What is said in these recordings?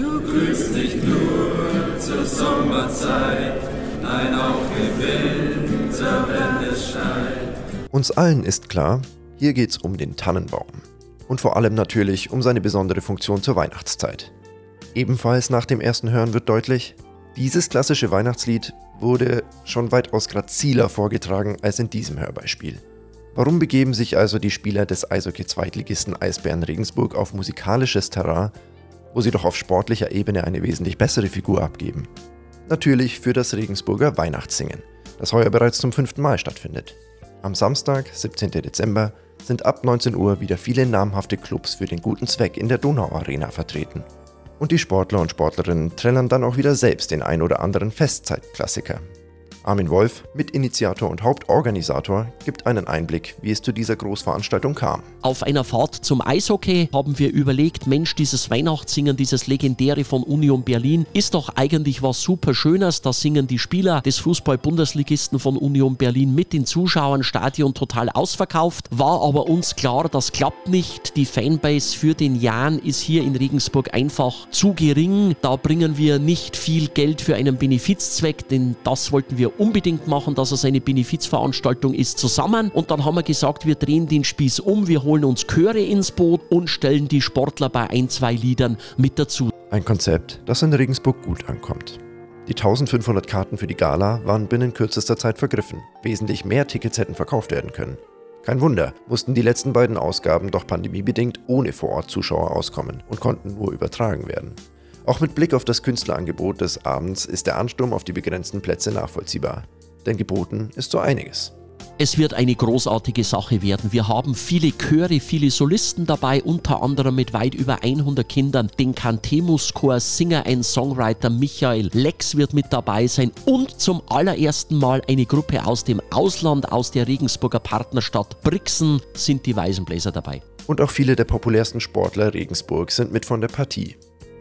Du grüßt nicht nur zur Sommerzeit, nein auch im Winter, wenn es scheint. Uns allen ist klar, hier geht's um den Tannenbaum. Und vor allem natürlich um seine besondere Funktion zur Weihnachtszeit. Ebenfalls nach dem ersten Hören wird deutlich, dieses klassische Weihnachtslied wurde schon weitaus graziler vorgetragen als in diesem Hörbeispiel. Warum begeben sich also die Spieler des Eishockey-Zweitligisten Eisbären Regensburg auf musikalisches Terrain, wo sie doch auf sportlicher Ebene eine wesentlich bessere Figur abgeben? Natürlich für das Regensburger Weihnachtssingen, das heuer bereits zum fünften Mal stattfindet. Am Samstag, 17. Dezember, sind ab 19 Uhr wieder viele namhafte Clubs für den guten Zweck in der Donauarena vertreten. Und die Sportler und Sportlerinnen trällern dann auch wieder selbst den ein oder anderen Festzeitklassiker. Armin Wolf, Mitinitiator und Hauptorganisator, gibt einen Einblick, wie es zu dieser Großveranstaltung kam. Auf einer Fahrt zum Eishockey haben wir überlegt, Mensch, dieses Weihnachtssingen, dieses legendäre von Union Berlin, ist doch eigentlich was super Schönes. Da singen die Spieler des Fußball-Bundesligisten von Union Berlin mit den Zuschauern, Stadion total ausverkauft. War aber uns klar, das klappt nicht. Die Fanbase für den Jan ist hier in Regensburg einfach zu gering. Da bringen wir nicht viel Geld für einen Benefizzweck, denn das wollten wir unbedingt machen, dass es eine Benefizveranstaltung ist, zusammen. Und dann haben wir gesagt, wir drehen den Spieß um, wir holen uns Chöre ins Boot und stellen die Sportler bei ein, zwei Liedern mit dazu. Ein Konzept, das in Regensburg gut ankommt. Die 1500 Karten für die Gala waren binnen kürzester Zeit vergriffen. Wesentlich mehr Tickets hätten verkauft werden können. Kein Wunder, mussten die letzten beiden Ausgaben doch pandemiebedingt ohne Vorort-Zuschauer auskommen und konnten nur übertragen werden. Auch mit Blick auf das Künstlerangebot des Abends ist der Ansturm auf die begrenzten Plätze nachvollziehbar. Denn geboten ist so einiges. Es wird eine großartige Sache werden. Wir haben viele Chöre, viele Solisten dabei, unter anderem mit weit über 100 Kindern. Den Cantemus-Chor, Singer, ein Songwriter Michael Lex wird mit dabei sein und zum allerersten Mal eine Gruppe aus dem Ausland, aus der Regensburger Partnerstadt Brixen, sind die Weißenbläser dabei. Und auch viele der populärsten Sportler Regensburg sind mit von der Partie.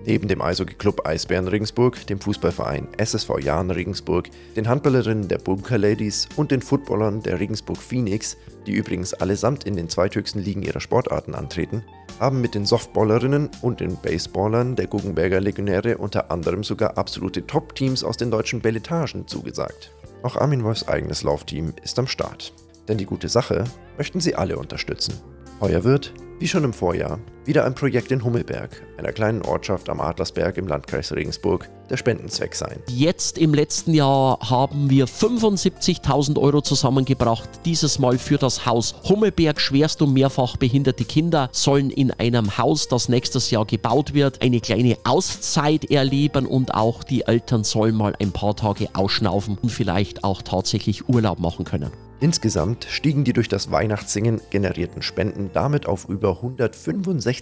Neben dem Eishockey-Club Eisbären Regensburg, dem Fußballverein SSV Jahn Regensburg, den Handballerinnen der Bunker Ladies und den Footballern der Regensburg Phoenix, die übrigens allesamt in den zweithöchsten Ligen ihrer Sportarten antreten, haben mit den Softballerinnen und den Baseballern der Guggenberger Legionäre unter anderem sogar absolute Top-Teams aus den deutschen Belletagen zugesagt. Auch Armin Wolfs eigenes Laufteam ist am Start. Denn die gute Sache möchten sie alle unterstützen. Heuer wird, wie schon im Vorjahr, wieder ein Projekt in Hummelberg, einer kleinen Ortschaft am Adlersberg im Landkreis Regensburg, der Spendenzweck sein. Jetzt im letzten Jahr haben wir 75.000 Euro zusammengebracht. Dieses Mal für das Haus Hummelberg. Schwerst und mehrfach behinderte Kinder sollen in einem Haus, das nächstes Jahr gebaut wird, eine kleine Auszeit erleben und auch die Eltern sollen mal ein paar Tage ausschnaufen und vielleicht auch tatsächlich Urlaub machen können. Insgesamt stiegen die durch das Weihnachtssingen generierten Spenden damit auf über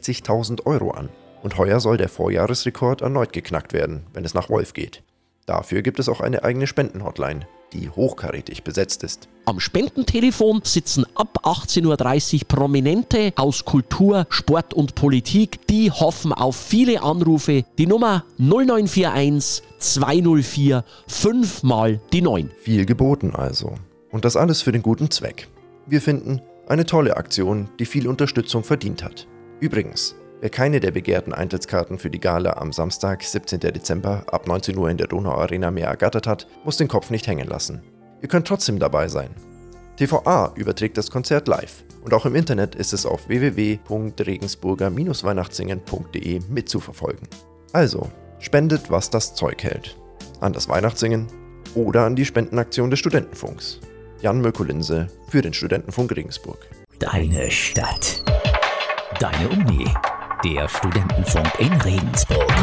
165.000 Euro an. Und heuer soll der Vorjahresrekord erneut geknackt werden, wenn es nach Wolf geht. Dafür gibt es auch eine eigene Spendenhotline, die hochkarätig besetzt ist. Am Spendentelefon sitzen ab 18.30 Uhr Prominente aus Kultur, Sport und Politik. Die hoffen auf viele Anrufe. Die Nummer 0941 204 5 mal die 9. Viel geboten also. Und das alles für den guten Zweck. Wir finden, eine tolle Aktion, die viel Unterstützung verdient hat. Übrigens, wer keine der begehrten Eintrittskarten für die Gala am Samstag, 17. Dezember ab 19 Uhr in der Donau Arena mehr ergattert hat, muss den Kopf nicht hängen lassen. Ihr könnt trotzdem dabei sein. TVA überträgt das Konzert live und auch im Internet ist es auf www.regensburger-weihnachtssingen.de mitzuverfolgen. Also, spendet, was das Zeug hält. An das Weihnachtssingen oder an die Spendenaktion des Studentenfunks. Jan Mökolinse für den Studentenfunk Regensburg. Deine Stadt. Deine Uni. Der Studentenfunk in Regensburg.